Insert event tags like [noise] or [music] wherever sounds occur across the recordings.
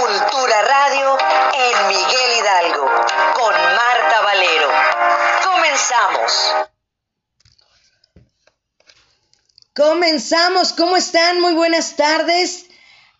Cultura Radio en Miguel Hidalgo con Marta Valero. Comenzamos. Comenzamos, ¿cómo están? Muy buenas tardes.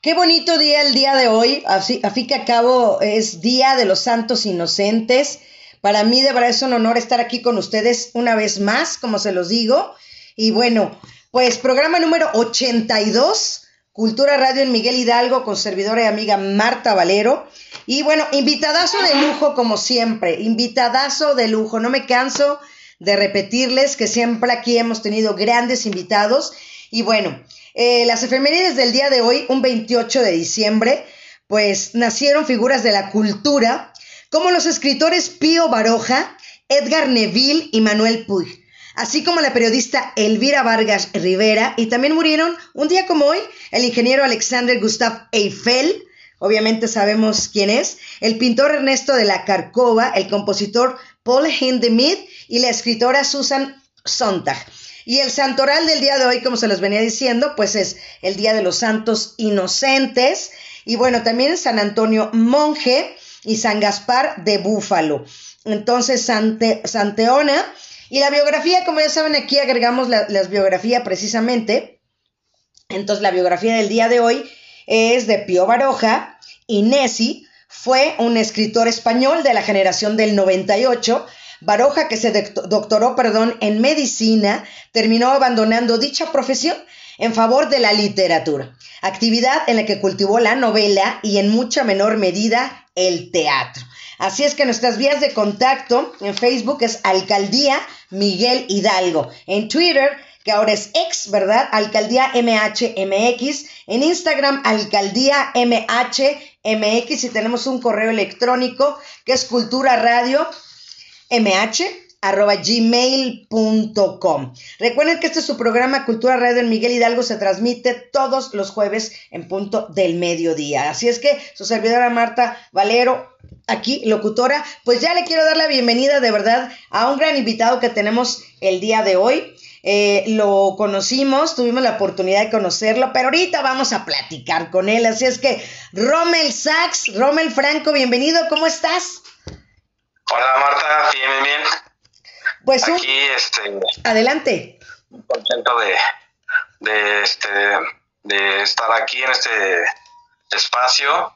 Qué bonito día el día de hoy. Así, a fin que acabo es Día de los Santos Inocentes. Para mí de verdad es un honor estar aquí con ustedes una vez más, como se los digo. Y bueno, pues programa número 82 Cultura Radio en Miguel Hidalgo con servidora y amiga Marta Valero. Y bueno, invitadazo de lujo como siempre, invitadazo de lujo. No me canso de repetirles que siempre aquí hemos tenido grandes invitados. Y bueno, eh, las efemérides del día de hoy, un 28 de diciembre, pues nacieron figuras de la cultura como los escritores Pío Baroja, Edgar Neville y Manuel Puig así como la periodista Elvira Vargas Rivera, y también murieron un día como hoy el ingeniero Alexander Gustav Eiffel, obviamente sabemos quién es, el pintor Ernesto de la Carcova, el compositor Paul Hindemith y la escritora Susan Sontag. Y el santoral del día de hoy, como se los venía diciendo, pues es el Día de los Santos Inocentes. Y bueno, también San Antonio Monje y San Gaspar de Búfalo. Entonces, Sante, Santeona y la biografía, como ya saben, aquí agregamos la, biografía precisamente. Entonces, la biografía del día de hoy es de Pío Baroja. y Nessi fue un escritor español de la generación del 98. Baroja, que se doctoró perdón, en medicina, terminó abandonando dicha profesión en favor de la literatura, actividad en la que cultivó la novela y en mucha menor medida el teatro. Así es que nuestras vías de contacto en Facebook es Alcaldía Miguel Hidalgo. En Twitter, que ahora es ex, ¿verdad? Alcaldía MHMX. En Instagram, Alcaldía MHMX. Y tenemos un correo electrónico que es Cultura Radio MH arroba gmail.com. Recuerden que este es su programa Cultura Radio en Miguel Hidalgo, se transmite todos los jueves en punto del mediodía. Así es que su servidora Marta Valero, aquí locutora, pues ya le quiero dar la bienvenida de verdad a un gran invitado que tenemos el día de hoy. Eh, lo conocimos, tuvimos la oportunidad de conocerlo, pero ahorita vamos a platicar con él. Así es que, Rommel Sachs, Rommel Franco, bienvenido, ¿cómo estás? Hola Marta, bien, bien, bien. Pues aquí, este, adelante. Contento de, de, este, de estar aquí en este espacio.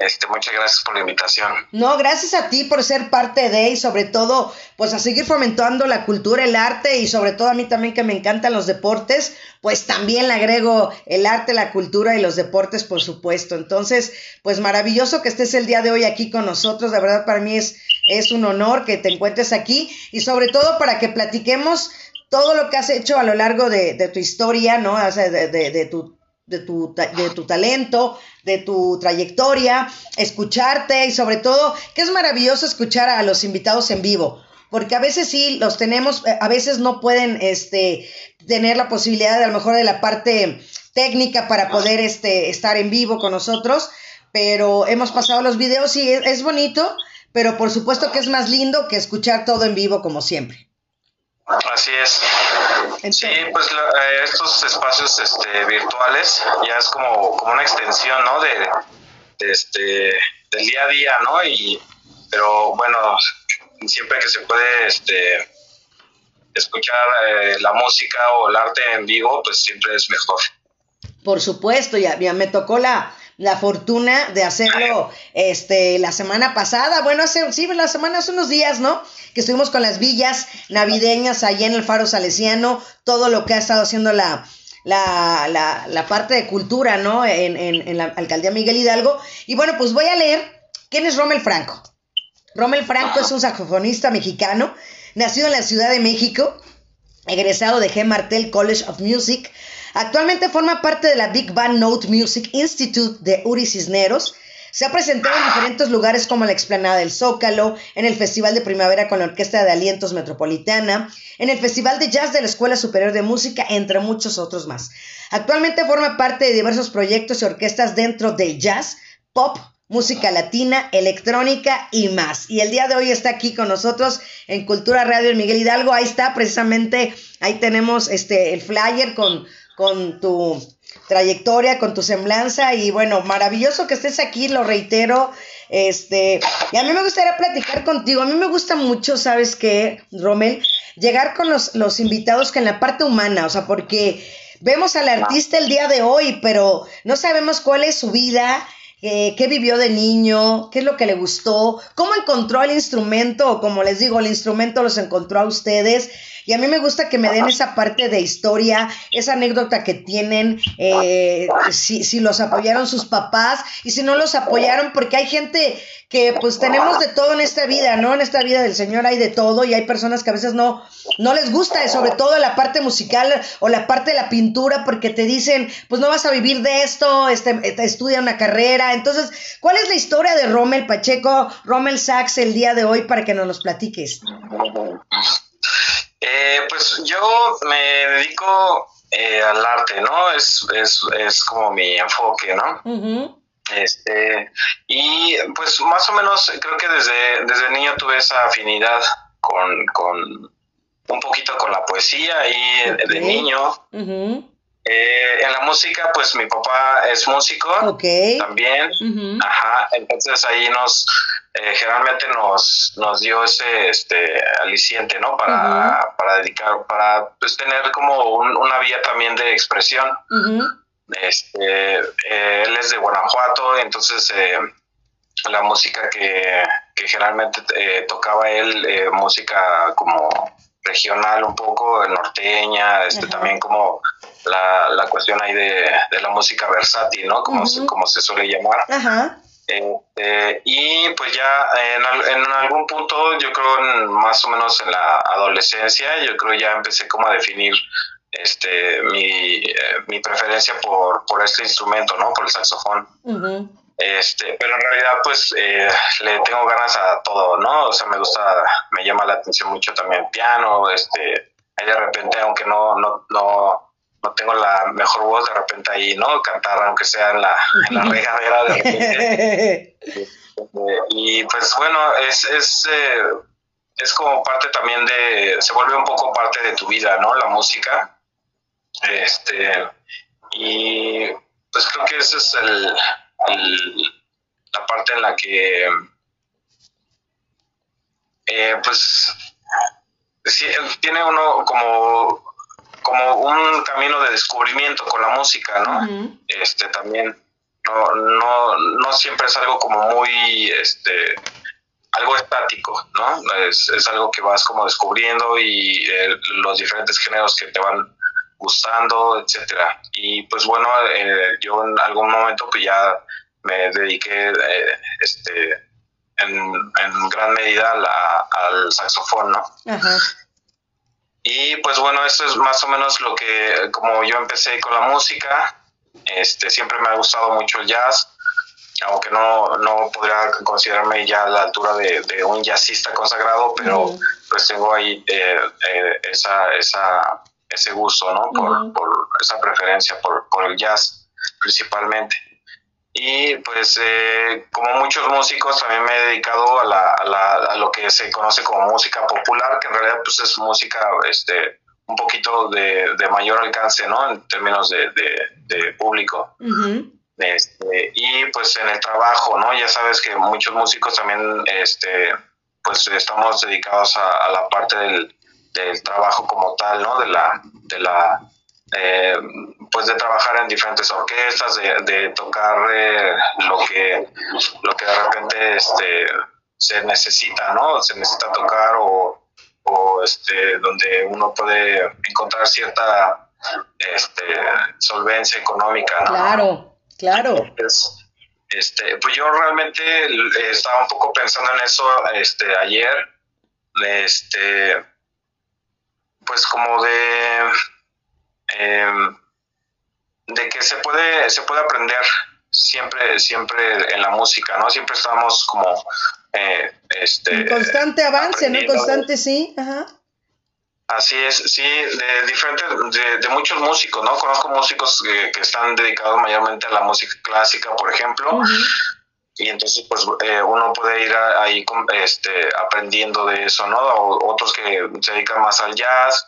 Este, muchas gracias por la invitación. No, gracias a ti por ser parte de y sobre todo, pues a seguir fomentando la cultura, el arte y sobre todo a mí también que me encantan los deportes, pues también le agrego el arte, la cultura y los deportes, por supuesto. Entonces, pues maravilloso que estés el día de hoy aquí con nosotros, de verdad para mí es es un honor que te encuentres aquí y sobre todo para que platiquemos todo lo que has hecho a lo largo de, tu historia, ¿no? O sea, de, tu de tu, de tu talento, de tu trayectoria, escucharte y sobre todo que es maravilloso escuchar a los invitados en vivo, porque a veces sí los tenemos, a veces no pueden este, tener la posibilidad de mejor de la parte técnica para poder este, estar en vivo con nosotros, pero hemos pasado los videos y es bonito pero por supuesto que es más lindo que escuchar todo en vivo como siempre. Así es. sí, pues eh, estos espacios este, virtuales ya es como, como una extensión, ¿no? De, este, del día a día, ¿no? Y, pero bueno, siempre que se puede este, escuchar eh, la música o el arte en vivo, pues siempre es mejor. Por supuesto, ya, ya me tocó la, la fortuna de hacerlo este la semana pasada, bueno, hace sí, la semana hace unos días, ¿no? Que estuvimos con las villas navideñas allá en el Faro Salesiano, todo lo que ha estado haciendo la la, la, la parte de cultura, ¿no? En, en, en, la alcaldía Miguel Hidalgo. Y bueno, pues voy a leer quién es Rommel Franco. Rommel Franco es un saxofonista mexicano, nacido en la Ciudad de México, egresado de G. Martel College of Music, Actualmente forma parte de la Big Band Note Music Institute de Uri Cisneros. Se ha presentado en diferentes lugares como la Explanada del Zócalo, en el Festival de Primavera con la Orquesta de Alientos Metropolitana, en el Festival de Jazz de la Escuela Superior de Música, entre muchos otros más. Actualmente forma parte de diversos proyectos y orquestas dentro del jazz, pop, música latina, electrónica y más. Y el día de hoy está aquí con nosotros en Cultura Radio Miguel Hidalgo. Ahí está precisamente, ahí tenemos este el flyer con con tu, trayectoria, con tu semblanza y bueno, maravilloso que estés aquí, lo reitero. Este, y a mí me gustaría platicar contigo. A mí me gusta mucho, ¿sabes qué, Rommel? Llegar con los, los invitados que en la parte humana, o sea, porque vemos al artista el día de hoy, pero no sabemos cuál es su vida, eh, qué vivió de niño, qué es lo que le gustó, cómo encontró el instrumento, o como les digo, el instrumento los encontró a ustedes. Y a mí me gusta que me den esa parte de historia, esa anécdota que tienen, eh, si, si los apoyaron sus papás y si no los apoyaron, porque hay gente que pues tenemos de todo en esta vida, ¿no? En esta vida del Señor hay de todo y hay personas que a veces no, no les gusta, sobre todo la parte musical o la parte de la pintura, porque te dicen, pues no vas a vivir de esto, este, estudia una carrera. Entonces, ¿cuál es la historia de Rommel Pacheco, Rommel Sachs el día de hoy para que nos los platiques? Eh, pues yo me dedico eh, al arte, ¿no? Es, es, es como mi enfoque, ¿no? Este, y pues más o menos creo que desde, desde niño tuve esa afinidad con, con un poquito con la poesía y de niño. Eh, en la música, pues mi papá es músico también. Ajá, entonces ahí nos, eh, generalmente nos, nos dio ese este, aliciente, ¿no? Para, para dedicar, para pues, tener como una vía también de expresión. Este, eh, él es de Guanajuato, entonces eh, la música que, generalmente eh, tocaba él, música como regional un poco, norteña, este, también como la, cuestión ahí de, la música versátil, ¿no? Como, se, como se suele llamar. Este, y pues ya en, en, algún punto, yo creo más o menos en la adolescencia, yo creo ya empecé como a definir este mi, eh, mi preferencia por, por este instrumento, ¿no? Por el saxofón. Este, pero en realidad pues eh, le tengo ganas a todo, ¿no? O sea, me gusta, me llama la atención mucho también el piano, este, ahí de repente, aunque no, no, no, no tengo la mejor voz, de repente ahí, ¿no? Cantar, aunque sea en la, en la [laughs] regadera de repente. [laughs] y pues bueno, es, es, eh, es como parte también de, se vuelve un poco parte de tu vida, ¿no? La música. Este, y pues creo que esa es el, la parte en la que, eh, pues, tiene uno como, como un camino de descubrimiento con la música, ¿no? Este, también no, no, no siempre es algo como muy, este, algo estático, ¿no? Es, es algo que vas como descubriendo y eh, los diferentes géneros que te van gustando, etcétera. Y pues bueno, eh, yo en algún momento pues ya me dediqué eh, este en, gran medida al saxofón, ¿no? Y pues bueno, eso es más o menos lo que, como yo empecé con la música, este, siempre me ha gustado mucho el jazz, aunque no, no podría considerarme ya a la altura de, un jazzista consagrado, pero pues tengo ahí eh, esa, esa ese gusto, ¿no? Por, esa preferencia por, el jazz principalmente. Y pues eh, como muchos músicos también me he dedicado a, la, a, lo que se conoce como música popular, que en realidad pues es música este, un poquito de, mayor alcance, ¿no? En términos de, público. este, y pues en el trabajo, ¿no? Ya sabes que muchos músicos también, este, pues estamos dedicados a la parte del, del trabajo como tal, ¿no? De la, de la, eh, pues de trabajar en diferentes orquestas, de, tocar eh, lo que, lo que de repente, este, se necesita, ¿no? Se necesita tocar o, o este, donde uno puede encontrar cierta, este, solvencia económica, ¿no? Claro, claro. este, pues yo realmente estaba un poco pensando en eso, este, ayer, este, pues como de em, de que se puede se puede aprender siempre siempre en la música no siempre estamos como eh, este constante avance no constante sí ajá Así es, sí, de diferentes, de, muchos músicos, ¿no? Conozco músicos que, están dedicados mayormente a la música clásica, por ejemplo, y entonces pues eh, uno puede ir ahí este, aprendiendo de eso, ¿no? O, otros que se dedican más al jazz.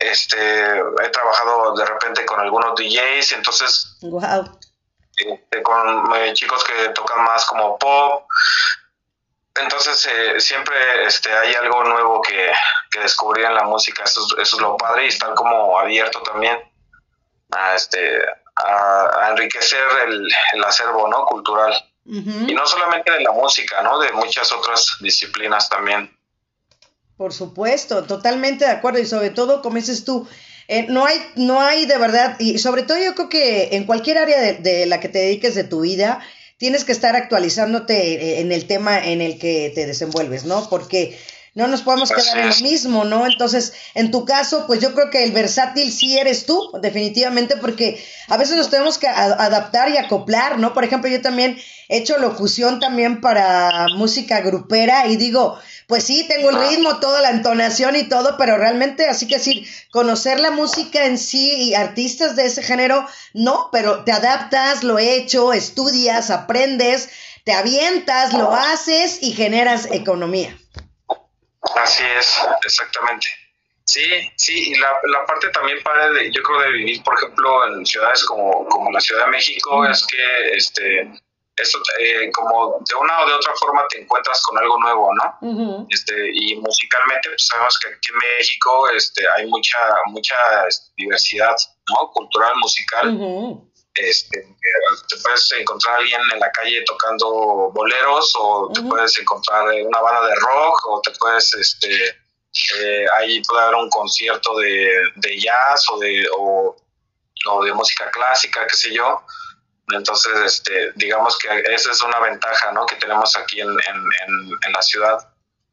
Este, he trabajado de repente con algunos DJs, entonces... Wow. Este, con eh, chicos que tocan más como pop. Entonces eh, siempre este, hay algo nuevo que, que descubrir en la música, eso, es lo padre y estar como abierto también a, este, a, enriquecer el, el, acervo ¿no? cultural. Y no solamente de la música, ¿no? de muchas otras disciplinas también. Por supuesto, totalmente de acuerdo y sobre todo, como dices tú, eh, no, hay, no hay de verdad, y sobre todo yo creo que en cualquier área de, la que te dediques de tu vida, tienes que estar actualizándote eh, en el tema en el que te desenvuelves, ¿no? Porque no nos podemos quedar en lo mismo, ¿no? Entonces, en tu caso, pues yo creo que el versátil sí eres tú, definitivamente, porque a veces nos tenemos que adaptar y acoplar, ¿no? Por ejemplo, yo también he hecho locución también para música grupera y digo, pues sí, tengo el ritmo, toda la entonación y todo, pero realmente, así que decir, conocer la música en sí y artistas de ese género, no, pero te adaptas, lo he hecho, estudias, aprendes, te avientas, lo haces y generas economía. Así es, exactamente. Sí, sí, y la, la parte también para de, yo creo de vivir, por ejemplo, en ciudades como, como la Ciudad de México, es que este eso eh, como de una o de otra forma te encuentras con algo nuevo, ¿no? Este y musicalmente pues sabemos que aquí en México este hay mucha mucha este, diversidad, ¿no? Cultural, musical. Este, te puedes encontrar a alguien en la calle tocando boleros o te puedes encontrar una banda de rock o te puedes este eh, ahí puede haber un concierto de, de jazz o de o, o de música clásica, qué sé yo entonces, este, digamos que esa es una ventaja ¿no? que tenemos aquí en, en, la ciudad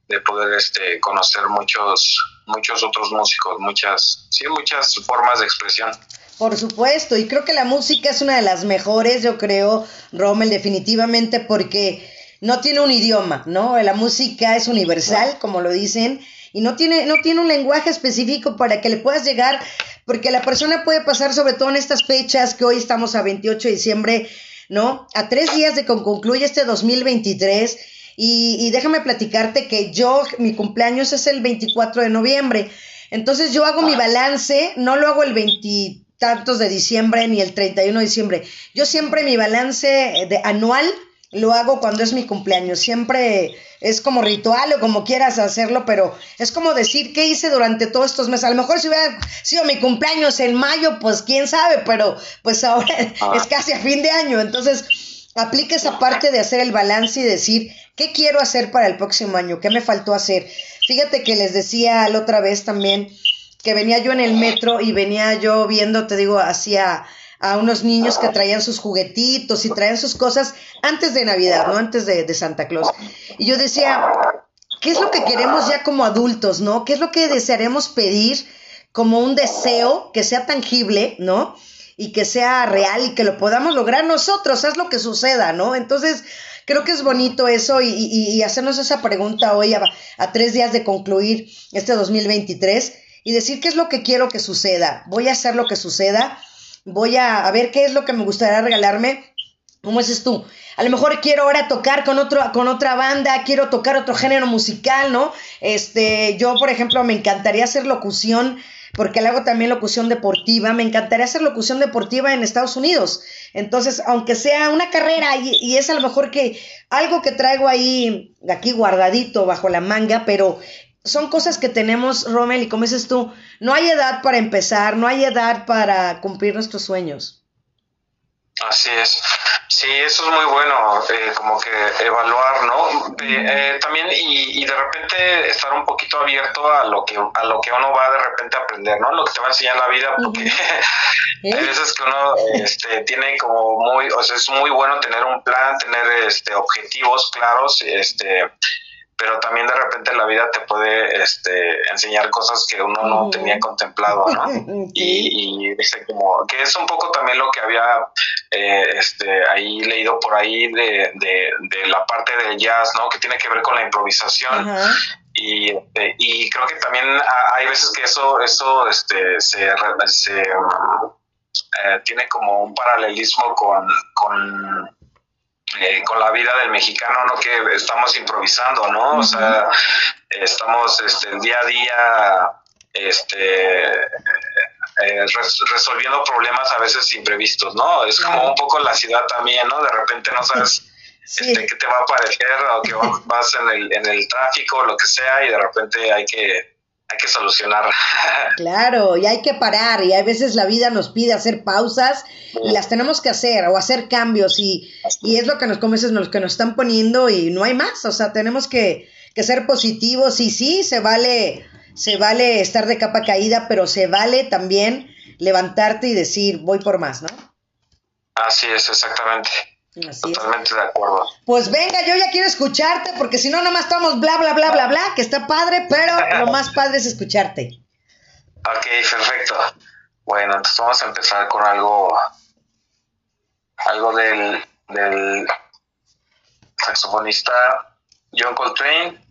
de poder este, conocer muchos, muchos otros músicos, muchas, sí, muchas formas de expresión. Por supuesto, y creo que la música es una de las mejores, yo creo, Rommel, definitivamente, porque no tiene un idioma, ¿no? La música es universal, como lo dicen, y no tiene, no tiene un lenguaje específico para que le puedas llegar porque la persona puede pasar, sobre todo en estas fechas, que hoy estamos a 28 de diciembre, ¿no? A tres días de que concluye este 2023. Y, y déjame platicarte que yo, mi cumpleaños es el 24 de noviembre. Entonces yo hago mi balance, no lo hago el 20 tantos de diciembre ni el 31 de diciembre. Yo siempre mi balance de anual lo hago cuando es mi cumpleaños. Siempre es como ritual o como quieras hacerlo, pero es como decir qué hice durante todos estos meses. A lo mejor si hubiera sido mi cumpleaños en mayo, pues quién sabe, pero pues ahora [laughs] ah. es casi a fin de año. Entonces, aplica esa parte de hacer el balance y decir qué quiero hacer para el próximo año, qué me faltó hacer. Fíjate que les decía la otra vez también que venía yo en el metro y venía yo viendo, te digo, hacia a unos niños que traían sus juguetitos y traían sus cosas antes de Navidad, ¿no? Antes de, Santa Claus. Y yo decía, ¿qué es lo que queremos ya como adultos, ¿no? ¿Qué es lo que desearemos pedir como un deseo que sea tangible, ¿no? Y que sea real y que lo podamos lograr nosotros, es lo que suceda, ¿no? Entonces, creo que es bonito eso y, y, hacernos esa pregunta hoy a, a, tres días de concluir este 2023 y decir qué es lo que quiero que suceda. Voy a hacer lo que suceda voy a, ver qué es lo que me gustaría regalarme. ¿Cómo es tú? A lo mejor quiero ahora tocar con, otro, con otra banda, quiero tocar otro género musical, ¿no? Este, yo, por ejemplo, me encantaría hacer locución, porque le hago también locución deportiva, me encantaría hacer locución deportiva en Estados Unidos. Entonces, aunque sea una carrera y, y es a lo mejor que algo que traigo ahí, aquí guardadito bajo la manga, pero son cosas que tenemos, Rommel, y como dices tú, no hay edad para empezar, no hay edad para cumplir nuestros sueños. Así es. Sí, eso es muy bueno, eh, como que evaluar, ¿no? Eh, eh, también y, y, de repente estar un poquito abierto a lo que a lo que uno va de repente a aprender, ¿no? Lo que te va a enseñar la vida, porque [laughs] hay veces que uno este, tiene como muy, o sea, es muy bueno tener un plan, tener este objetivos claros, este pero también de repente la vida te puede este, enseñar cosas que uno no tenía contemplado, ¿no? [laughs] Y, y como que es un poco también lo que había eh, este, ahí leído por ahí de, de, la parte del jazz, ¿no? Que tiene que ver con la improvisación. Y, este, y creo que también hay veces que eso, eso este, se, se eh, tiene como un paralelismo con, con eh, con la vida del mexicano, ¿no? Que estamos improvisando, ¿no? O sea, estamos este, el día a día este eh, resolviendo problemas a veces imprevistos, ¿no? Es como un poco la ciudad también, ¿no? De repente no sabes este, qué te va a aparecer o que vas en el, en el tráfico o lo que sea y de repente hay que hay que solucionar. [laughs] Claro, y hay que parar, y a veces la vida nos pide hacer pausas y las tenemos que hacer o hacer cambios y, y es lo que nos comienzas, lo que nos están poniendo y no hay más, o sea, tenemos que, que ser positivos y sí, se vale, se vale estar de capa caída, pero se vale también levantarte y decir, voy por más, ¿no? Así es, exactamente. Totalmente de acuerdo. Pues venga, yo ya quiero escucharte, porque si no, nomás estamos bla, bla, bla, bla, bla, que está padre, pero lo [laughs] más padre es escucharte. Ok, perfecto. Bueno, entonces vamos a empezar con algo, algo del, del saxofonista John Coltrane.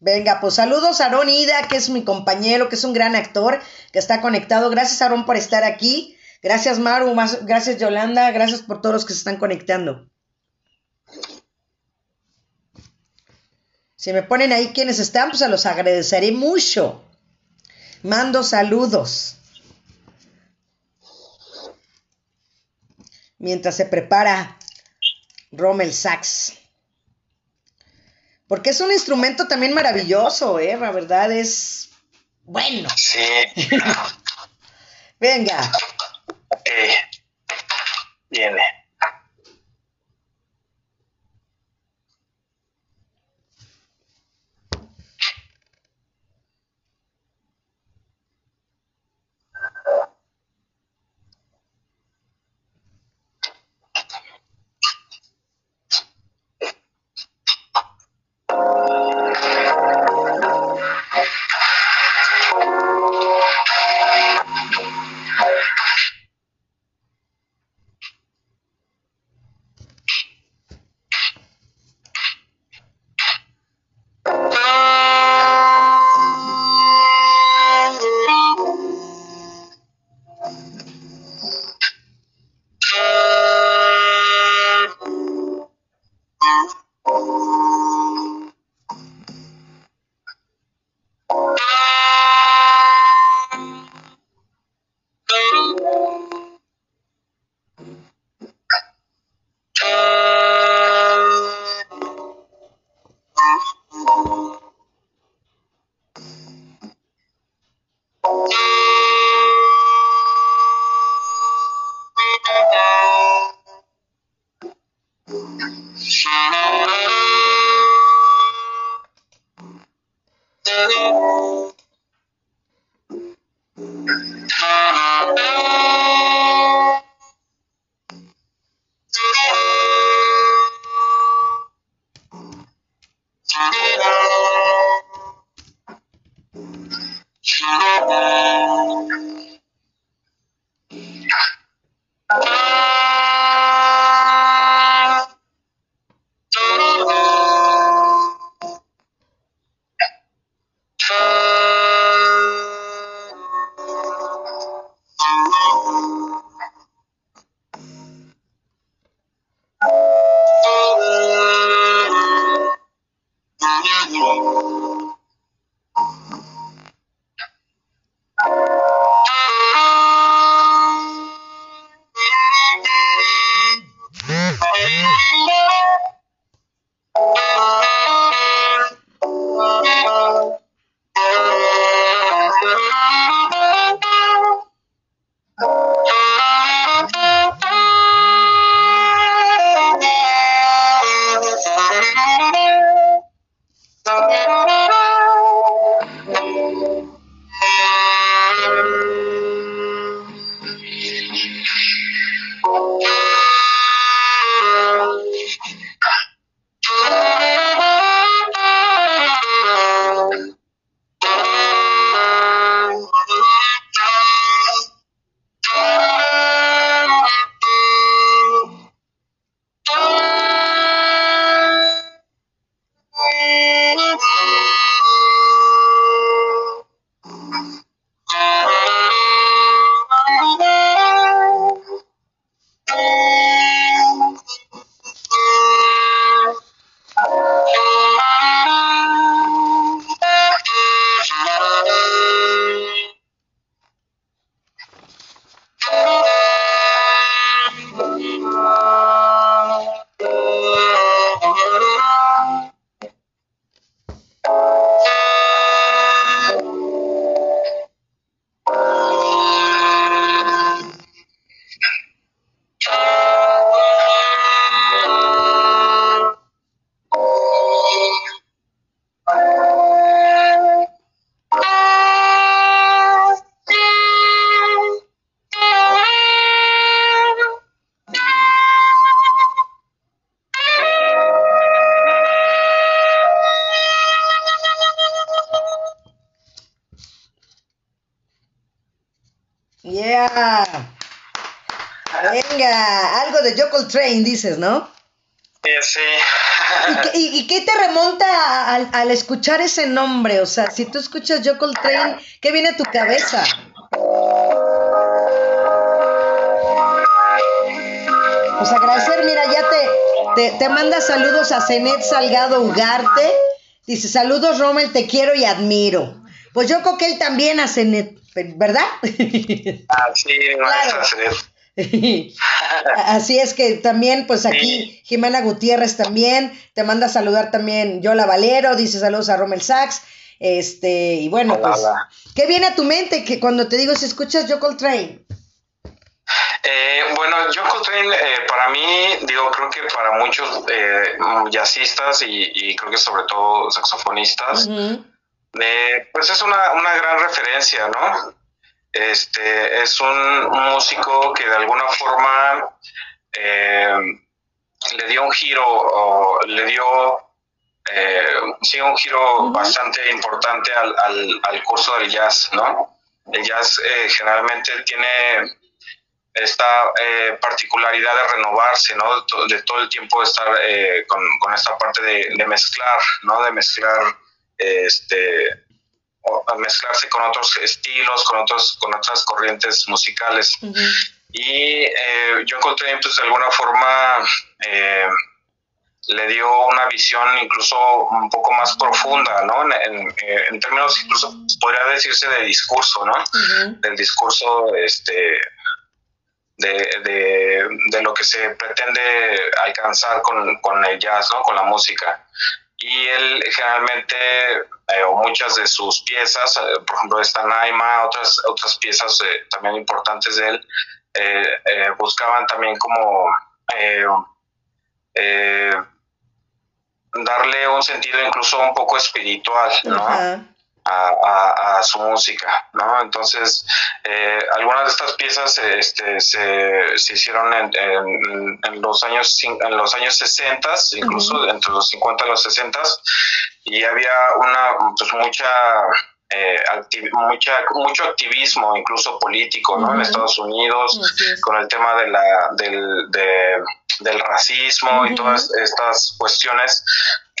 Venga, pues saludos a Aaron Ida, que es mi compañero, que es un gran actor, que está conectado. Gracias, Aaron, por estar aquí. Gracias, Maru. Más, gracias, Yolanda. Gracias por todos los que se están conectando. Si me ponen ahí quienes están, pues se los agradeceré mucho. Mando saludos. Mientras se prepara Rommel Sax. Porque es un instrumento también maravilloso, ¿eh? La verdad es bueno. Sí. [laughs] Venga. Eh, viene. Venga, algo de Jokel Train, dices, ¿no? Sí. ¿Y, qué, te remonta al, escuchar ese nombre? O sea, si tú escuchas Jokel Train, ¿qué viene a tu cabeza? Pues agradecer, mira, ya te, te, manda saludos a Zenet Salgado Ugarte. Dice, saludos Rommel, te quiero y admiro. Pues yo creo que él también a Zenet, ¿verdad? Ah, sí, claro. Zenet. [laughs] Así es que también, pues aquí Jimena Gutiérrez también, te manda a saludar también Yola Valero, dice saludos a Rommel Sachs. Este, y bueno, pues, ¿qué viene a tu mente que cuando te digo si escuchas Joe Train? Eh, bueno, John Coltrane eh, para mí, digo, creo que para muchos eh, jazzistas y, creo que sobre todo saxofonistas, eh, pues es una, una gran referencia, ¿no? Este es un músico que de alguna forma le dio un giro, o le dio sí, un giro bastante importante al, al, al curso del jazz, ¿no? El jazz generalmente tiene esta eh, particularidad de renovarse, ¿no? De, todo el tiempo estar eh, con, esta parte de, mezclar, ¿no? De mezclar, este, mezclarse con otros estilos, con otros, con otras corrientes musicales. Y eh, yo encontré, pues, de alguna forma, le dio una visión incluso un poco más profunda, ¿no? En, términos incluso podría decirse de discurso, ¿no? Del discurso, este de, de, lo que se pretende alcanzar con, con, el jazz, ¿no? con la música. Y él generalmente, eh, o muchas de sus piezas, eh, por ejemplo, esta Naima, otras, otras piezas eh, también importantes de él, buscaban también como darle un sentido incluso un poco espiritual, ¿no? A, su música, ¿no? Entonces, eh, algunas de estas piezas este, se, se hicieron en, en, los años en los años 60, incluso entre los 50 y los 60, y había una, pues mucha eh, mucha, mucho activismo, incluso político, ¿no? En Estados Unidos, con el tema de la, del, del racismo y todas estas cuestiones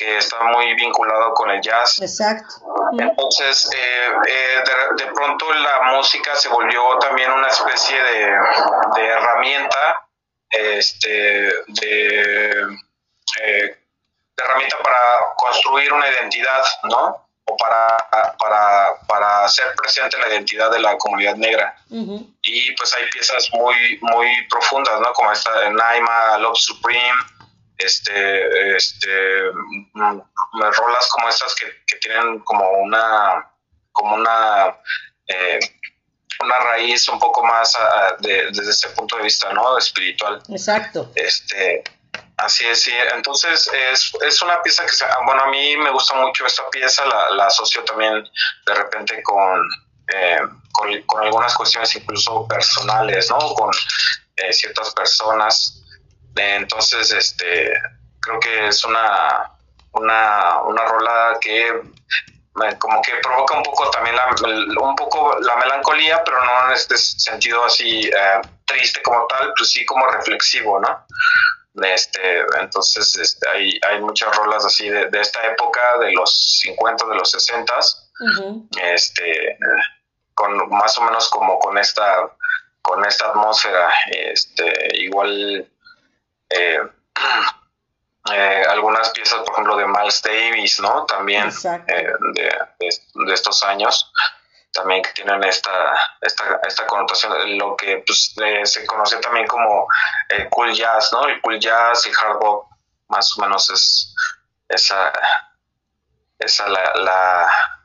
que está muy vinculado con el jazz. Exacto. Entonces, eh, eh, de, pronto la música se volvió también una especie de, herramienta, este, de, eh, de herramienta para construir una identidad, ¿no? O para, para, para hacer presente la identidad de la comunidad negra. Y pues hay piezas muy, muy profundas, ¿no? Como esta de Naima, Love Supreme, este, este, mm, rolas como estas que, tienen como una, como una, eh, una raíz un poco más ah, desde ese punto de vista, ¿no? Espiritual. Exacto. Este, así es, sí. Entonces es, es una pieza que, bueno, a mí me gusta mucho esta pieza, la, la asocio también de repente con, eh, con, algunas cuestiones incluso personales, ¿no? Con eh, ciertas personas entonces, este, creo que es una, una, una rola que como que provoca un poco también la, un poco la melancolía, pero no en este sentido así eh, triste como tal, pues sí como reflexivo, ¿no? Este, entonces este, hay, hay muchas rolas así de, esta época, de los 50, de los 60, este, con más o menos como con esta, con esta atmósfera, este, igual eh, [clears throat] eh, algunas piezas, por ejemplo, de Miles Davis, ¿no? También eh, de, estos años, también que tienen esta, esta, esta connotación, lo que pues, se conoce también como el cool jazz, ¿no? El cool jazz y hard bop, más o menos es esa, esa la la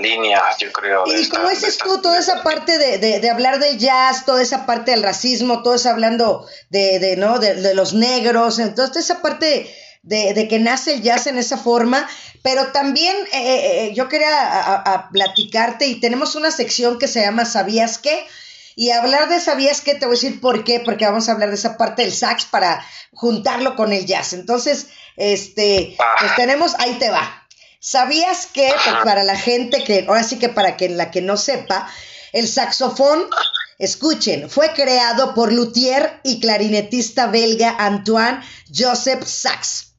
línea, yo creo. y como dices tú, toda esa parte de, de, hablar del jazz, toda esa parte del racismo, todo eso hablando de, de ¿no? De, los negros, entonces esa parte de, que nace el jazz en esa forma, pero también eh, eh, eh, yo quería platicarte y tenemos una sección que se llama ¿Sabías qué? Y hablar de ¿Sabías qué? Te voy a decir por qué, porque vamos a hablar de esa parte del sax para juntarlo con el jazz. Entonces, este, pues ah. tenemos, ahí te va. ¿Sabías que, pues, para la gente que, ahora sí que para que la que no sepa, el saxofón escuchen, fue creado por luthier y clarinetista belga Antoine Joseph Sachs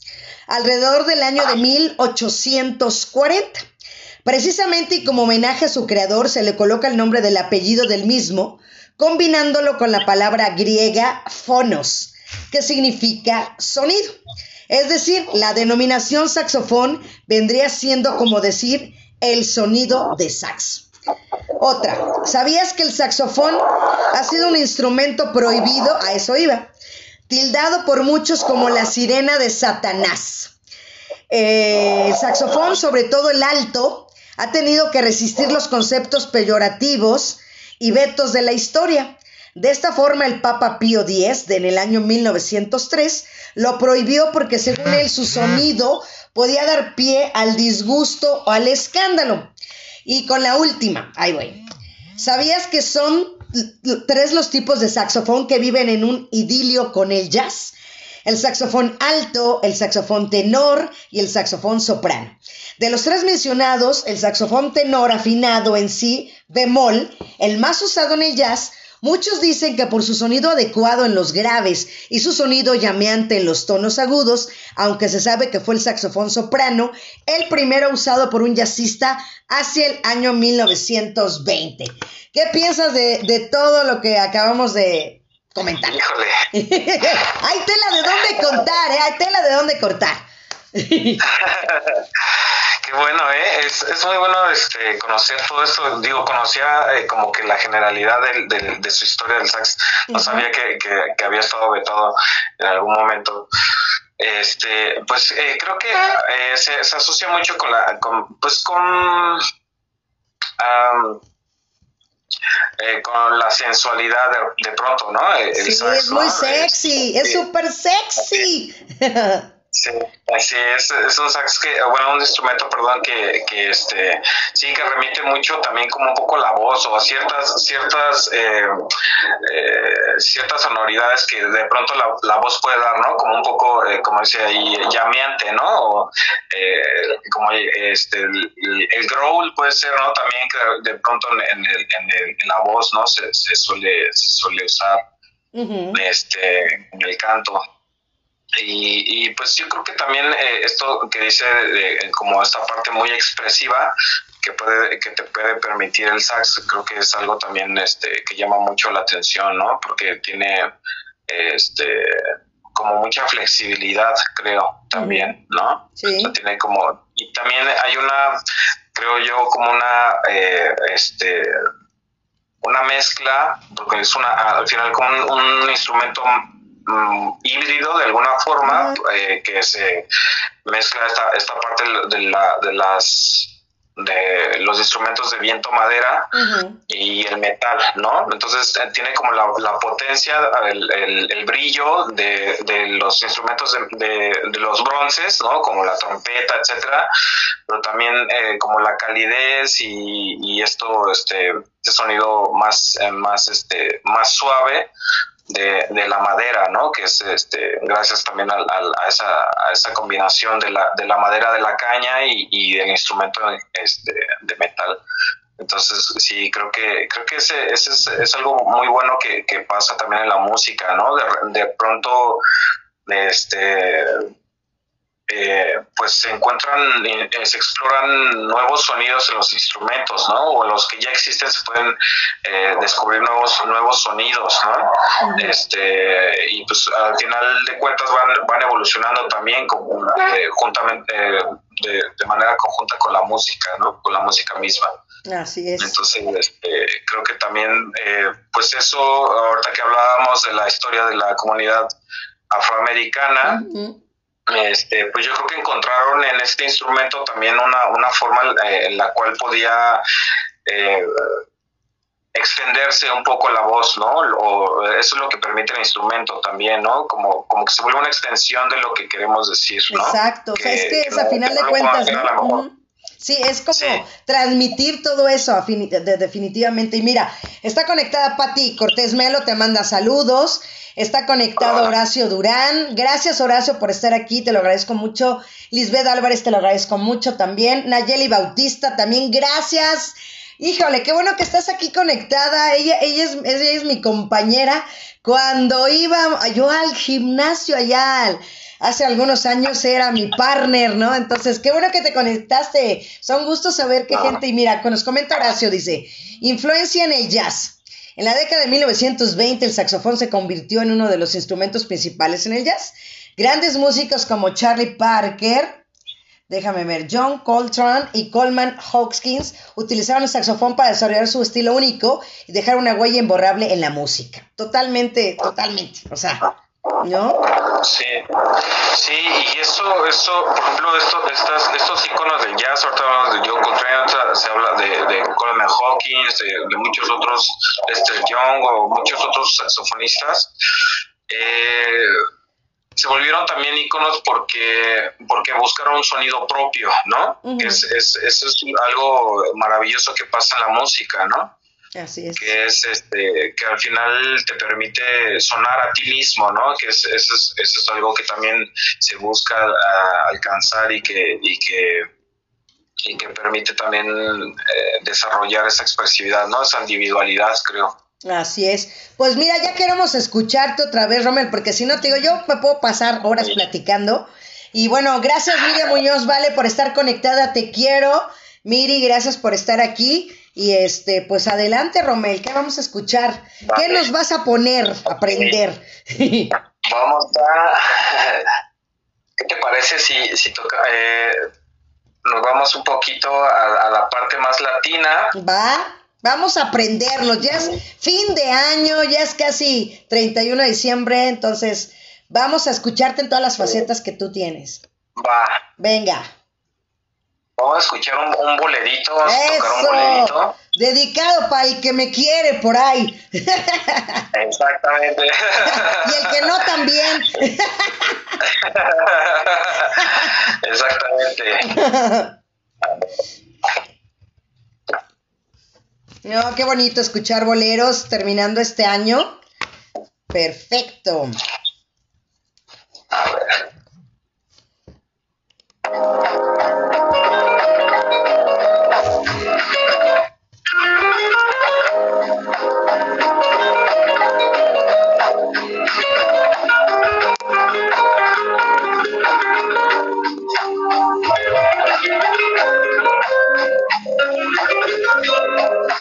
alrededor del año de 1840. Precisamente y como homenaje a su creador se le coloca el nombre del apellido del mismo, combinándolo con la palabra griega phonos, que significa sonido. Es decir, la denominación saxofón vendría siendo como decir el sonido de sax. Otra, ¿sabías que el saxofón ha sido un instrumento prohibido? A eso iba. Tildado por muchos como la sirena de Satanás. Eh, el saxofón, sobre todo el alto, ha tenido que resistir los conceptos peyorativos y vetos de la historia. De esta forma, el Papa Pío X, en el año 1903, lo prohibió porque según él su sonido podía dar pie al disgusto o al escándalo. Y con la última, ahí voy. ¿Sabías que son tres los tipos de saxofón que viven en un idilio con el jazz? el saxofón alto, el saxofón tenor y el saxofón soprano. De los tres mencionados, el saxofón tenor afinado en sí, bemol, el más usado en el jazz, Muchos dicen que por su sonido adecuado en los graves y su sonido llameante en los tonos agudos, aunque se sabe que fue el saxofón soprano, el primero usado por un jazzista hacia el año 1920. ¿Qué piensas de, de todo lo que acabamos de, comentar. Híjole. [laughs] hay tela de dónde contar, ¿eh? Hay tela de dónde cortar. [laughs] Qué bueno, ¿eh? Es, es muy bueno este, conocer todo esto. Digo, conocía eh, como que la generalidad del, de su historia del sax. No sabía que, que, había estado vetado en algún momento. Este, pues eh, creo que eh, se, se, asocia mucho con la, con, pues con eh, con la sensualidad de, pronto, ¿no? sí, es muy sexy, es súper sexy. Sí, así es, es un sax que, bueno, un instrumento, perdón, que, que este, sí, que remite mucho también como un poco la voz o ciertas, ciertas, eh, eh, ciertas sonoridades que de pronto la, la, voz puede dar, ¿no? Como un poco, eh, como decía ahí, llameante, ¿no? O, como este, el, el, growl puede ser, ¿no? También que de pronto en, el, en, el, en la voz, ¿no? Se, se suele, se suele usar, este, en el canto. Y, y, pues yo creo que también eh, esto que dice de, como esta parte muy expresiva que puede que te puede permitir el sax creo que es algo también este que llama mucho la atención no porque tiene este como mucha flexibilidad creo también no sí. tiene como y también hay una creo yo como una eh, este una mezcla porque es una al final como un instrumento Mm, híbrido de alguna forma eh, que se mezcla esta, esta parte de, la, de las de los instrumentos de viento madera y el metal, ¿no? Entonces eh, tiene como la, la potencia, el, el, brillo de, de, los instrumentos de, de, los bronces, ¿no? Como la trompeta, etcétera, pero también eh, como la calidez y, y esto, este, este sonido más, más, este, más suave de, de, la madera, ¿no? Que es este, gracias también a, a, esa, a esa combinación de la, de la madera de la caña y, y del instrumento este, de metal. Entonces, sí, creo que, creo que ese, ese es, es, algo muy bueno que, que, pasa también en la música, ¿no? De, de pronto, este, eh, pues se encuentran, eh, se exploran nuevos sonidos en los instrumentos, ¿no? O los que ya existen se pueden eh, descubrir nuevos nuevos sonidos, ¿no? Este y pues al final de cuentas van, van evolucionando también como, juntamente de, de, manera conjunta con la música, ¿no? Con la música misma. Así es. Entonces, este, creo que también, pues eso, ahorita que hablábamos de la historia de la comunidad afroamericana, este, pues yo creo que encontraron en este instrumento también una, una forma eh, en la cual podía eh, extenderse un poco la voz, ¿no? O eso es lo que permite el instrumento también, ¿no? Como, como que se vuelve una extensión de lo que queremos decir, ¿no? Exacto, o sea, es que es a final de cuentas, ¿no? Sí, es como transmitir todo eso definitivamente. Y mira, está conectada Patti Cortés Melo, te manda saludos. Está conectado Horacio Durán. Gracias, Horacio, por estar aquí. Te lo agradezco mucho. Lisbeth Álvarez, te lo agradezco mucho también. Nayeli Bautista, también gracias. Híjole, qué bueno que estás aquí conectada. Ella, ella, es, ella es mi compañera. Cuando iba yo al gimnasio allá hace algunos años era mi partner, ¿no? Entonces, qué bueno que te conectaste. Son gustos saber qué ah. gente. Y mira, nos comenta Horacio, dice, influencia en el jazz. En la década de 1920 el saxofón se convirtió en uno de los instrumentos principales en el jazz. Grandes músicos como Charlie Parker, déjame ver, John Coltrane y Coleman Hawkins utilizaron el saxofón para desarrollar su estilo único y dejar una huella imborrable en la música. Totalmente, totalmente. O sea, ¿no? Sí, sí, y eso, eso, por ejemplo, esto, estas, estos iconos del jazz, ahorita hablamos de John Coltrane, se habla de, de Coleman Hawkins, de, muchos otros, este, Young o muchos otros saxofonistas. Eh, se volvieron también iconos porque, porque buscaron un sonido propio, ¿no? es, es, eso es algo maravilloso que pasa en la música, ¿no? Así es. Que es este, que al final te permite sonar a ti mismo, ¿no? Que es, eso, es, eso es algo que también se busca alcanzar y que, y que, y que permite también eh, desarrollar esa expresividad, ¿no? Esa individualidad, creo. Así es. Pues mira, ya queremos escucharte otra vez, Romel, porque si no te digo, yo me puedo pasar horas platicando. Y bueno, gracias Miriam Muñoz, vale, por estar conectada, te quiero. Miri, gracias por estar aquí. Y este, pues adelante, Romel, ¿qué vamos a escuchar? ¿Qué nos vas a poner a aprender? [laughs] vamos a. ¿Qué te parece si, si toca, eh, nos vamos un poquito a, a la parte más latina? Va. Vamos a aprenderlo. Ya es fin de año, ya es casi 31 de diciembre, entonces vamos a escucharte en todas las facetas que tú tienes. Va. Venga. Vamos a escuchar un, un boledito, vamos a tocar un boledito. Dedicado para el que me quiere por ahí. Exactamente. [laughs] y el que no también. [laughs] Exactamente. [laughs] No, qué bonito escuchar boleros terminando este año. Perfecto. A ver.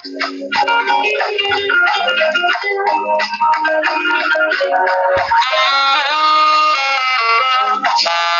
Thank you.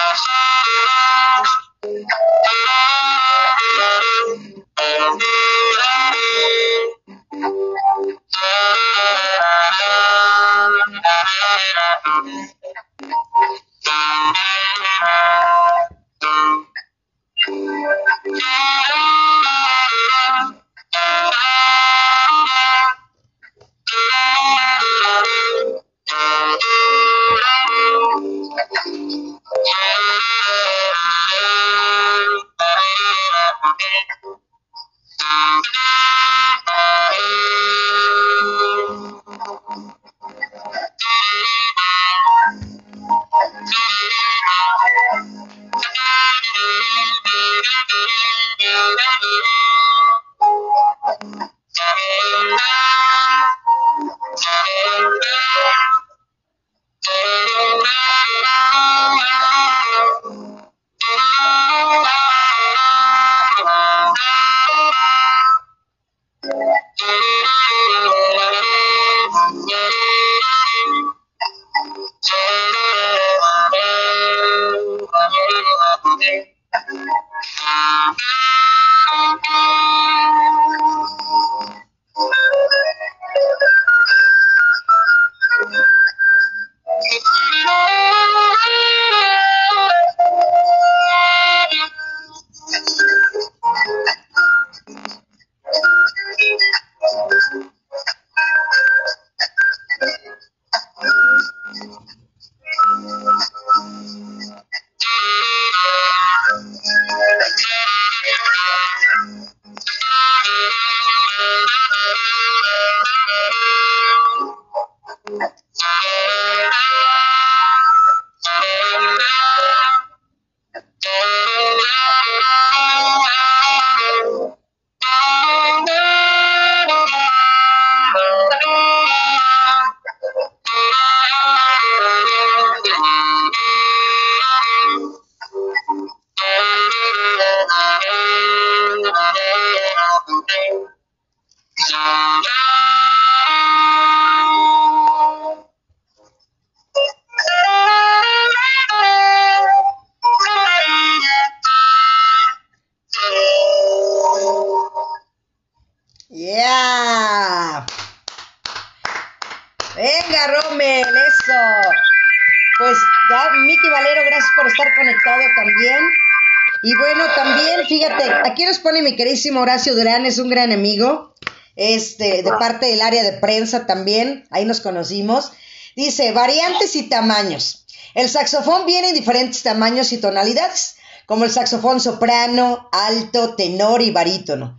Queridísimo Horacio Durán, es un gran amigo, este, de parte del área de prensa también, ahí nos conocimos. Dice, variantes y tamaños. El saxofón viene en diferentes tamaños y tonalidades, como el saxofón soprano, alto, tenor y barítono.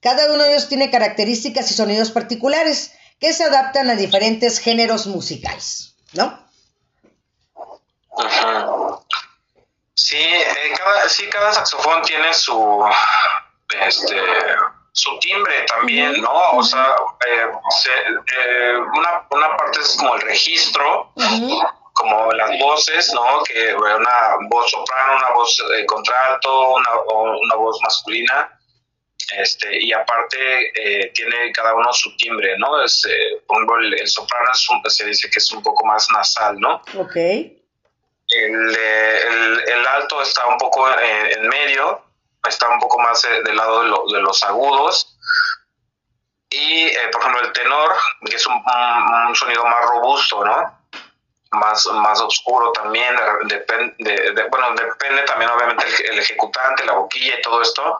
Cada uno de ellos tiene características y sonidos particulares que se adaptan a diferentes géneros musicales, ¿no? Sí, eh, cada, sí, cada saxofón tiene su, este, su timbre también, ¿no? O sea, eh, eh, una, una, parte es como el registro, como las voces, ¿no? Que una voz soprano, una voz contralto, una, una voz masculina, este, y aparte tiene cada uno su timbre, ¿no? Es, el, el, soprano se dice que es un poco más nasal, ¿no? Ok. El, el, alto está un poco eh, en medio, está un poco más eh, del lado de, los agudos. Y, eh, por ejemplo, el tenor, que es un, sonido más robusto, ¿no? Más, más oscuro también, depende, bueno, depende también obviamente el, ejecutante, la boquilla y todo esto,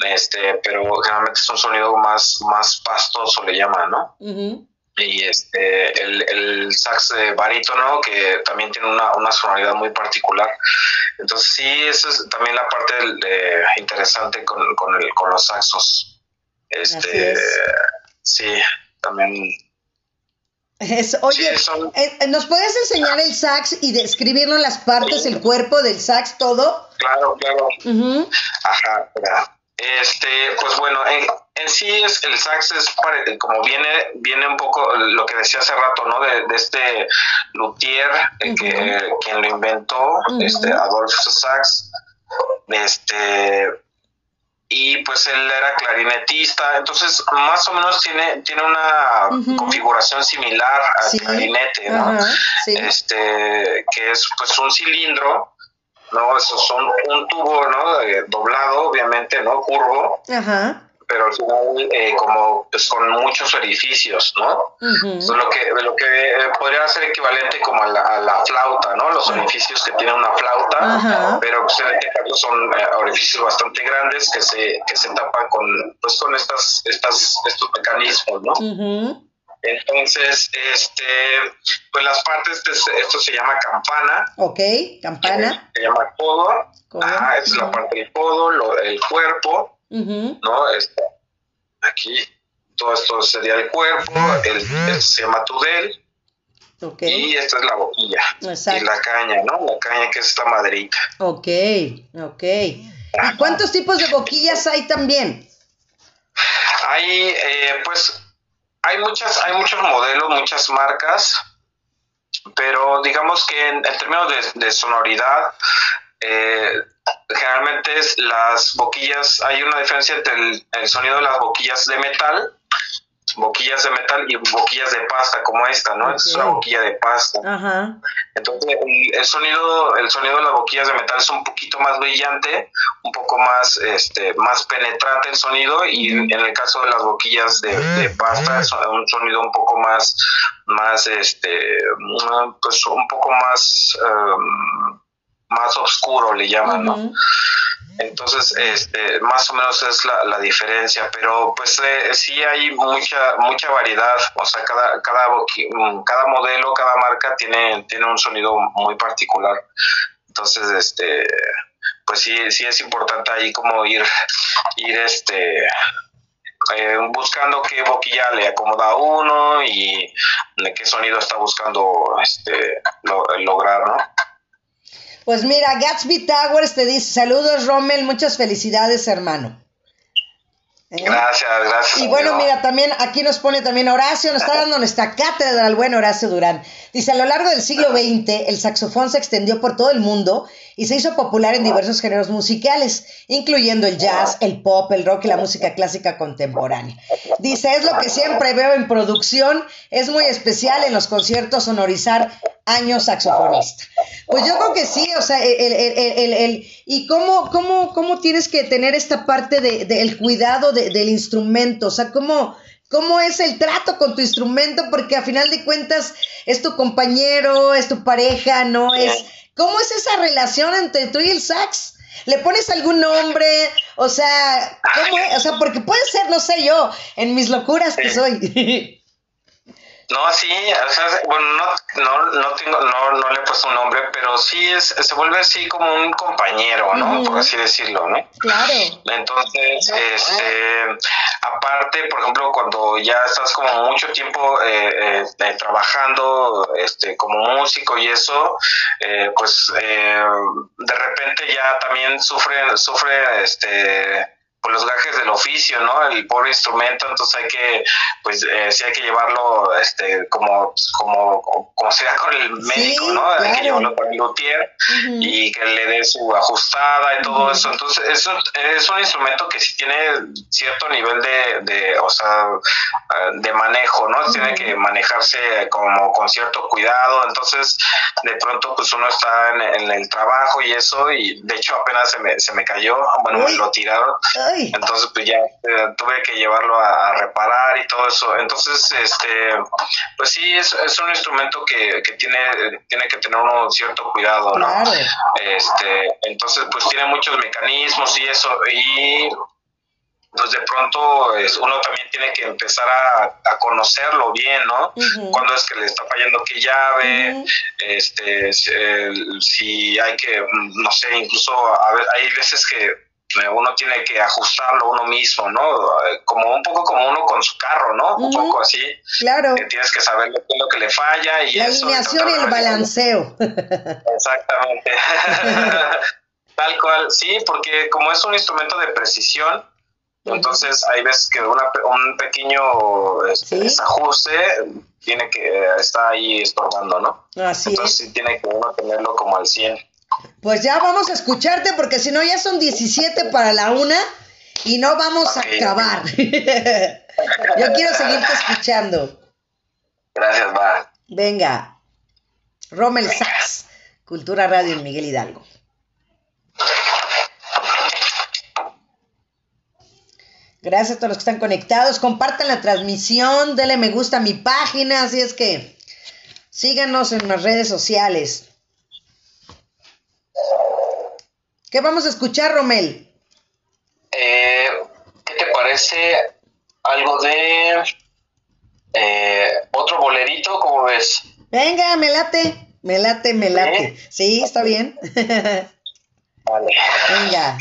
este, pero generalmente es un sonido más, más pastoso, le llaman, ¿no? Y este el, el sax barítono que también tiene una, una, sonoridad muy particular. Entonces sí esa es también la parte interesante con, con, el, con los saxos. Este sí también. Oye, eh, eh, ¿nos puedes enseñar el sax y describirnos las partes, el cuerpo del sax, todo? Claro, claro. Ajá, este, pues bueno, en, en, sí es el sax es como viene viene un poco lo que decía hace rato, ¿no? De, este luthier que quien lo inventó, este Adolfo Sax, este y pues él era clarinetista, entonces más o menos tiene tiene una configuración similar al clarinete, ¿no? Este que es pues un cilindro ¿no? Esos son un tubo, ¿no? doblado, obviamente, ¿no? Curvo. Pero al final, eh, como pues, con muchos orificios, ¿no? lo que, lo que podría ser equivalente como a la, flauta, ¿no? Los orificios que tiene una flauta, pero pues, en este caso son eh, orificios bastante grandes que se, que se tapan con, pues, con estas, estas, estos mecanismos, ¿no? Entonces, este, pues las partes, de esto se llama campana. Ok, campana. Se llama codo. Ah, esta es la parte del codo, lo, el cuerpo, ¿no? Este, aquí, todo esto sería el cuerpo, el, este se llama tudel. Okay. Y esta es la boquilla. Exacto. Y la caña, ¿no? La caña que es esta maderita. Ok, ok. ¿Y cuántos tipos de boquillas hay también? Hay, eh, pues, hay muchas, hay muchos modelos, muchas marcas, pero digamos que en, términos de, sonoridad, eh, generalmente las boquillas, hay una diferencia entre el, sonido de las boquillas de metal boquillas de metal y boquillas de pasta como esta, ¿no? Es una boquilla de pasta. Entonces el, sonido, el sonido de las boquillas de metal es un poquito más brillante, un poco más, este, más penetrante el sonido y en, el caso de las boquillas de, pasta es un sonido un poco más, más, este, pues un poco más, um, más oscuro le llaman, ¿no? Entonces, este, más o menos es la, diferencia, pero pues eh, sí hay mucha mucha variedad, o sea, cada cada cada modelo, cada marca tiene tiene un sonido muy particular. Entonces, este, pues sí sí es importante ahí como ir ir este eh, buscando qué boquilla le acomoda a uno y qué sonido está buscando este lograr, ¿no? Pues mira, Gatsby Towers te dice, saludos Rommel, muchas felicidades hermano. ¿Eh? Gracias, gracias. Y bueno, mira, también aquí nos pone también Horacio, nos está dando nuestra cátedra al buen Horacio Durán. Dice, a lo largo del siglo XX, el saxofón se extendió por todo el mundo y se hizo popular en diversos géneros musicales, incluyendo el jazz, el pop, el rock y la música clásica contemporánea. Dice, es lo que siempre veo en producción, es muy especial en los conciertos sonorizar años saxofonista. Pues yo creo que sí, o sea, el, el, el, y cómo, cómo, cómo tienes que tener esta parte del de, cuidado del instrumento, o sea, cómo, cómo es el trato con tu instrumento, porque a final de cuentas es tu compañero, es tu pareja, ¿no? Es, ¿cómo es esa relación entre tú y el sax? ¿Le pones algún nombre? O sea, ¿cómo es? O sea, porque puede ser, no sé yo, en mis locuras que soy. [laughs] No, sí, o sea, bueno, no, no, no, tengo, no, no le he puesto un nombre, pero sí es, se vuelve así como un compañero, ¿no? Por así decirlo, ¿no? Claro. Entonces, este, aparte, por ejemplo, cuando ya estás como mucho tiempo eh, eh, eh trabajando, este, como músico y eso, eh, pues eh, de repente ya también sufre, sufre, este, por los gajes del oficio, ¿no? El pobre instrumento, entonces hay que, pues, eh, sí hay que llevarlo, este, como, como, como sea con el médico, ¿no? Hay que llevarlo con el luthier y que le dé su ajustada y todo eso. Entonces, es un, es un instrumento que sí tiene cierto nivel de, de o sea, de manejo, ¿no? Tiene que manejarse como con cierto cuidado. Entonces, de pronto, pues uno está en, el trabajo y eso, y de hecho apenas se me, se me cayó, bueno, me lo tiraron. Entonces, pues ya eh, tuve que llevarlo a, reparar y todo eso. Entonces, este, pues sí, es, es un instrumento que, que tiene, tiene que tener uno cierto cuidado, ¿no? Este, entonces, pues tiene muchos mecanismos y eso. Y pues de pronto es, uno también tiene que empezar a, conocerlo bien, ¿no? Cuando es que le está fallando qué llave, este, si hay que, no sé, incluso a ver, hay veces que uno tiene que ajustarlo uno mismo, ¿no? Como un poco como uno con su carro, ¿no? Un poco así. Claro. Que tienes que saber lo, lo que le falla y La alineación y el balanceo. Exactamente. [laughs] Tal cual, sí, porque como es un instrumento de precisión, entonces hay veces que una, un pequeño este, desajuste tiene que está ahí estorbando, ¿no? Así entonces sí tiene que uno tenerlo como al 100. Pues ya vamos a escucharte porque si no ya son 17 para la una y no vamos a acabar. [laughs] Yo quiero seguirte escuchando. Gracias, va. Venga. Rommel Sachs, Cultura Radio en Miguel Hidalgo. Gracias a todos los que están conectados. Compartan la transmisión, denle me gusta a mi página, así es que síganos en las redes sociales. ¿Qué vamos a escuchar, Romel? Eh, ¿Qué te parece algo de eh, otro bolerito? ¿Cómo ves? Venga, me late, me late, me late. Sí, está bien. [laughs] vale. Venga.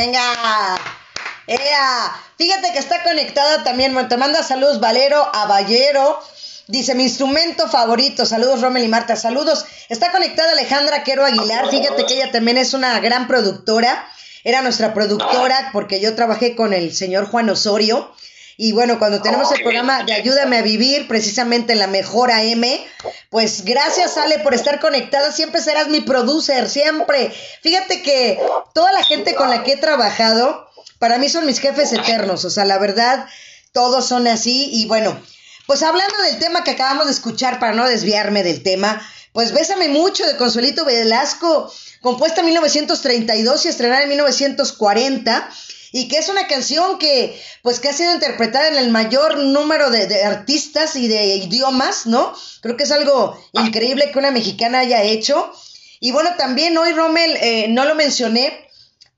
Venga. Ea. Fíjate que está conectada también, te manda saludos Valero Aballero. Dice, mi instrumento favorito. Saludos, Rommel y Marta. Saludos. Está conectada Alejandra Quero Aguilar. Fíjate que ella también es una gran productora. Era nuestra productora porque yo trabajé con el señor Juan Osorio. Y bueno, cuando tenemos el programa de Ayúdame a Vivir, precisamente en la Mejor AM, pues gracias Ale por estar conectada, siempre serás mi producer, siempre. Fíjate que toda la gente con la que he trabajado, para mí son mis jefes eternos, o sea, la verdad, todos son así. Y bueno, pues hablando del tema que acabamos de escuchar, para no desviarme del tema, pues Bésame mucho de Consuelito Velasco, compuesta en 1932 y estrenada en 1940 y que es una canción que pues que ha sido interpretada en el mayor número de, artistas y de idiomas, ¿no? Creo que es algo increíble que una mexicana haya hecho. Y bueno, también hoy Rommel, eh, no lo mencioné,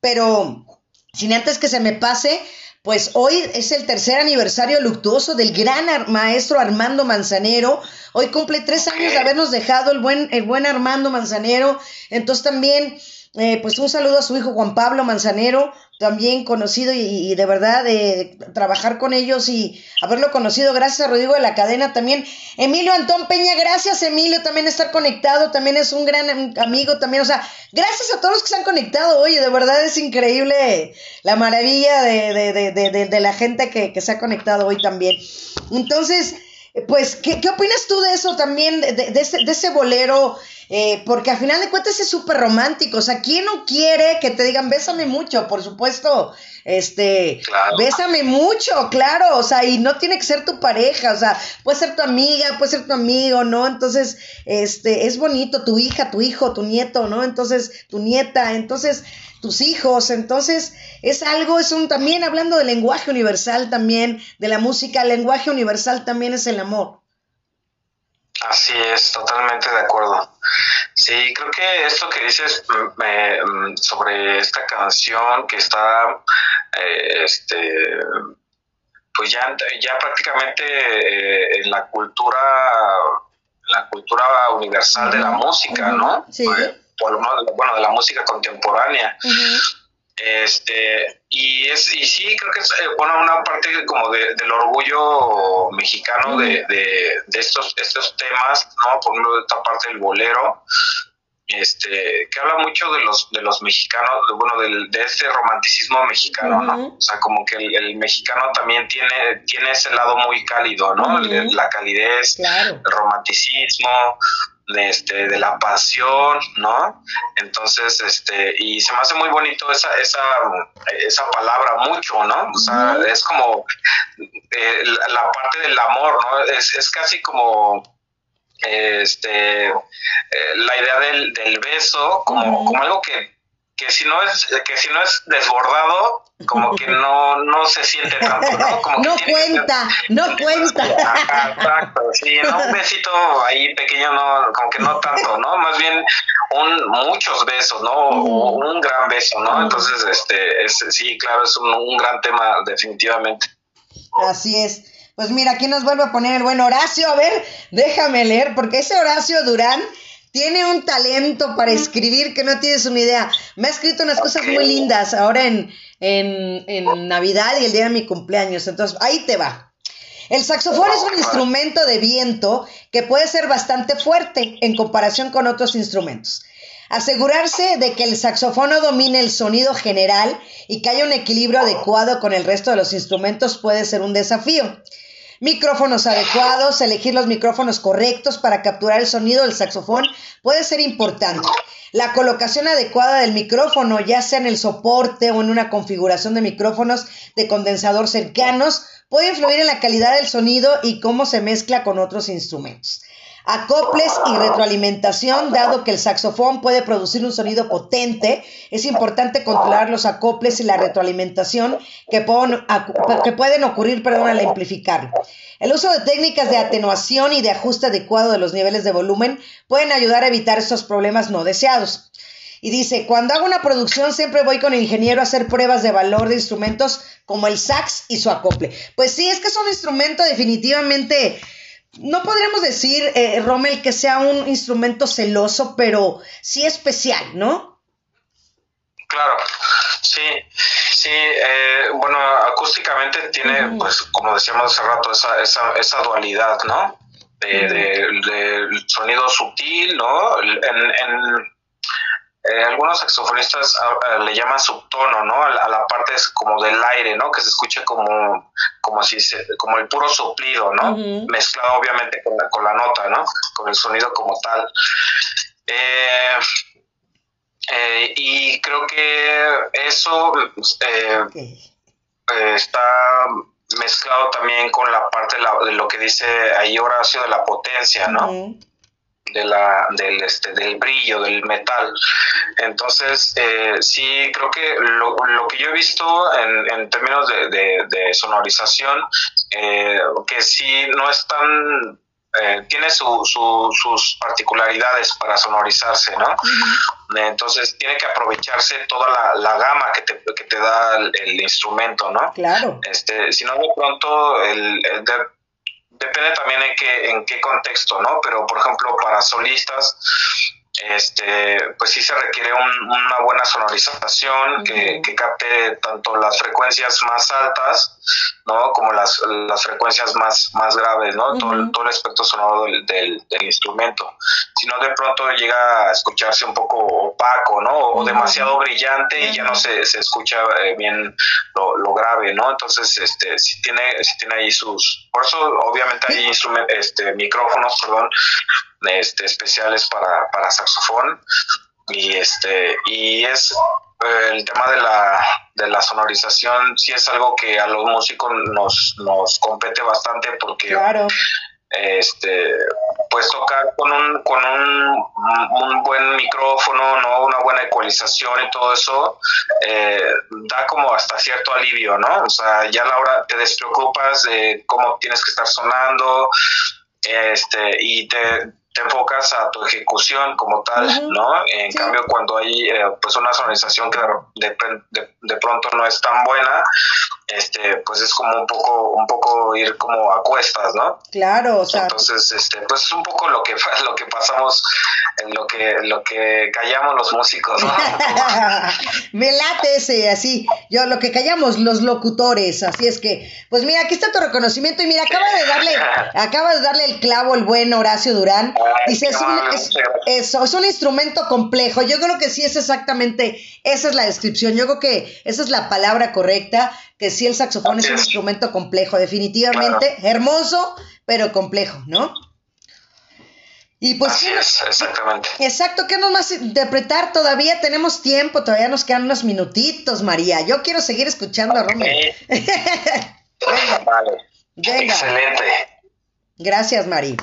pero sin antes que se me pase, pues hoy es el tercer aniversario luctuoso del gran maestro Armando Manzanero. Hoy cumple tres años de habernos dejado el buen, el buen Armando Manzanero. Entonces también eh, pues un saludo a su hijo Juan Pablo Manzanero, también conocido y, de verdad de trabajar con ellos y haberlo conocido gracias a Rodrigo de la cadena también. Emilio Antón Peña, gracias Emilio también estar conectado, también es un gran amigo también, o sea, gracias a todos los que se han conectado, oye, de verdad es increíble la maravilla de, la gente que, se ha conectado hoy también. Entonces, pues, ¿qué, ¿qué, opinas tú de eso también, de, ese, de ese bolero? Eh, porque al final de cuentas es súper romántico. O sea, ¿quién no quiere que te digan bésame mucho? Por supuesto, este, bésame mucho, claro. O sea, y no tiene que ser tu pareja. O sea, puede ser tu amiga, puede ser tu amigo, ¿no? Entonces, este, es bonito tu hija, tu hijo, tu nieto, ¿no? Entonces, tu nieta, entonces, tus hijos. Entonces, es algo, es un también hablando del lenguaje universal también, de la música, el lenguaje universal también es el amor. Así es, totalmente de acuerdo. Sí, creo que esto que dices mm, sobre esta canción que está, eh, este, pues ya, ya prácticamente eh, en la cultura, la cultura universal de la música, ¿no? Sí. Por lo menos, bueno, de la música contemporánea. Este, y es, y sí, creo que es eh, bueno, una parte como de, del orgullo mexicano de, de, estos, estos temas, ¿no? Por ejemplo, de esta parte del bolero, este, que habla mucho de los, de los mexicanos, bueno, del, de ese romanticismo mexicano, ¿no? O sea, como que el, mexicano también tiene, tiene ese lado muy cálido, ¿no? La calidez, el romanticismo, de, este, de la pasión, ¿no? Entonces, este, y se me hace muy bonito esa, esa, esa palabra mucho, ¿no? O sea, es como eh, la, parte del amor, ¿no? Es, es casi como este eh, la idea del, del beso como, como algo que, que si no es que si no es desbordado como que no, no se siente tanto, ¿no? [laughs] Como no cuenta, no cuenta. exacto, sí, ¿no? un besito ahí pequeño, no, como que no tanto, ¿no? Más bien un, muchos besos, ¿no? un gran beso, ¿no? Entonces, este, es, sí, claro, es un, un gran tema, definitivamente. Así es. Pues mira, aquí nos vuelve a poner el buen Horacio. A ver, déjame leer, porque ese Horacio Durán tiene un talento para escribir que no tienes una idea. Me ha escrito unas cosas muy lindas ahora en, en, Navidad y el día de mi cumpleaños. Entonces, ahí te va. El saxofón es un instrumento de viento que puede ser bastante fuerte en comparación con otros instrumentos. Asegurarse de que el saxofón no domine el sonido general y que haya un equilibrio adecuado con el resto de los instrumentos puede ser un desafío micrófonos adecuados, elegir los micrófonos correctos para capturar el sonido del saxofón puede ser importante. La colocación adecuada del micrófono, ya sea en el soporte o en una configuración de micrófonos de condensador cercanos, puede influir en la calidad del sonido y cómo se mezcla con otros instrumentos acoples y retroalimentación, dado que el saxofón puede producir un sonido potente, es importante controlar los acoples y la retroalimentación que pueden, que pueden ocurrir perdón, al amplificarlo. El uso de técnicas de atenuación y de ajuste adecuado de los niveles de volumen pueden ayudar a evitar estos problemas no deseados. Y dice, cuando hago una producción siempre voy con el ingeniero a hacer pruebas de valor de instrumentos como el sax y su acople. Pues sí, es que es un instrumento definitivamente no podríamos decir, eh, Rommel, que sea un instrumento celoso, pero sí especial, ¿no? Claro. Sí, sí, eh, bueno, acústicamente tiene, pues, como decíamos hace rato, esa, esa, esa dualidad, ¿no? De, de, sonido sutil, ¿no? En, en eh, algunos saxofonistas ah, ah, le llaman subtono, ¿no? A, la parte como del aire, ¿no? Que se escuche como, como si como el puro soplido, ¿no? Mezclado obviamente con la, con la nota, ¿no? Con el sonido como tal. Eh, eh, y creo que eso está mezclado también con la parte de, lo que dice ahí Horacio de la potencia, ¿no? De la, del, este, del brillo del metal. Entonces, eh, sí, creo que lo, lo, que yo he visto en, en términos de, de, sonorización, eh, que sí no es tan eh, tiene su, sus particularidades para sonorizarse, ¿no? Entonces tiene que aprovecharse toda la, la gama que te, que te da el, instrumento, ¿no? Claro. Este, si no, de pronto el, depende también en qué, en qué contexto, ¿no? Pero, por ejemplo, para solistas, este, pues sí se requiere una buena sonorización que, capte tanto las frecuencias más altas, ¿no? Como las, las frecuencias más, más graves, ¿no? todo, el espectro sonoro del, del, instrumento. Si no, de pronto llega a escucharse un poco opaco, ¿no? O demasiado brillante y ya no se, se escucha eh, bien lo, lo, grave, ¿no? Entonces, este, si tiene, si tiene ahí sus... Por eso, obviamente, hay instrumentos, este, micrófonos, perdón, este, especiales para, para saxofón. Y este y es eh, el tema de la, de la sonorización sí es algo que a los músicos nos, nos compete bastante porque este pues tocar con un con un, un, buen micrófono no una buena ecualización y todo eso eh, da como hasta cierto alivio no o sea ya a la hora te despreocupas de cómo tienes que estar sonando este y te te enfocas a tu ejecución como tal, ¿no? En cambio, cuando hay eh, pues una sonorización que de, de, pronto no es tan buena, este, pues es como un poco, un poco ir como a cuestas, ¿no? Claro, o sea. Entonces, este, pues es un poco lo que [laughs] lo que pasamos, lo que, lo que callamos los músicos, ¿no? [laughs] Me late ese, así, yo lo que callamos los locutores, así es que, pues mira, aquí está tu reconocimiento y mira, acaba de darle, [laughs] acaba de darle el clavo el buen Horacio Durán. Dice, es un, eso, es un instrumento complejo. Yo creo que sí es exactamente, esa es la descripción. Yo creo que esa es la palabra correcta, que sí el saxofón es un instrumento complejo, definitivamente, hermoso, pero complejo, ¿no? Y pues Así es, exactamente. Exacto, ¿qué nos más interpretar? Todavía tenemos tiempo, todavía nos quedan unos minutitos, María. Yo quiero seguir escuchando a Romero. [laughs] vale. Excelente. Gracias, María.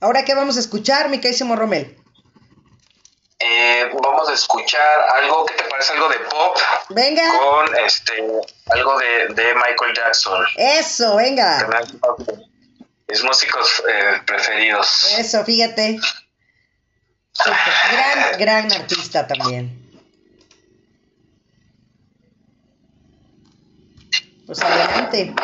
Ahora, ¿qué vamos a escuchar, mi querísimo Romel? Escuchar algo que te parece algo de pop. Venga. Con este, algo de, Michael Jackson. Eso, venga. Mis músicos eh, preferidos. Eso, fíjate. gran, gran artista también. Pues adelante.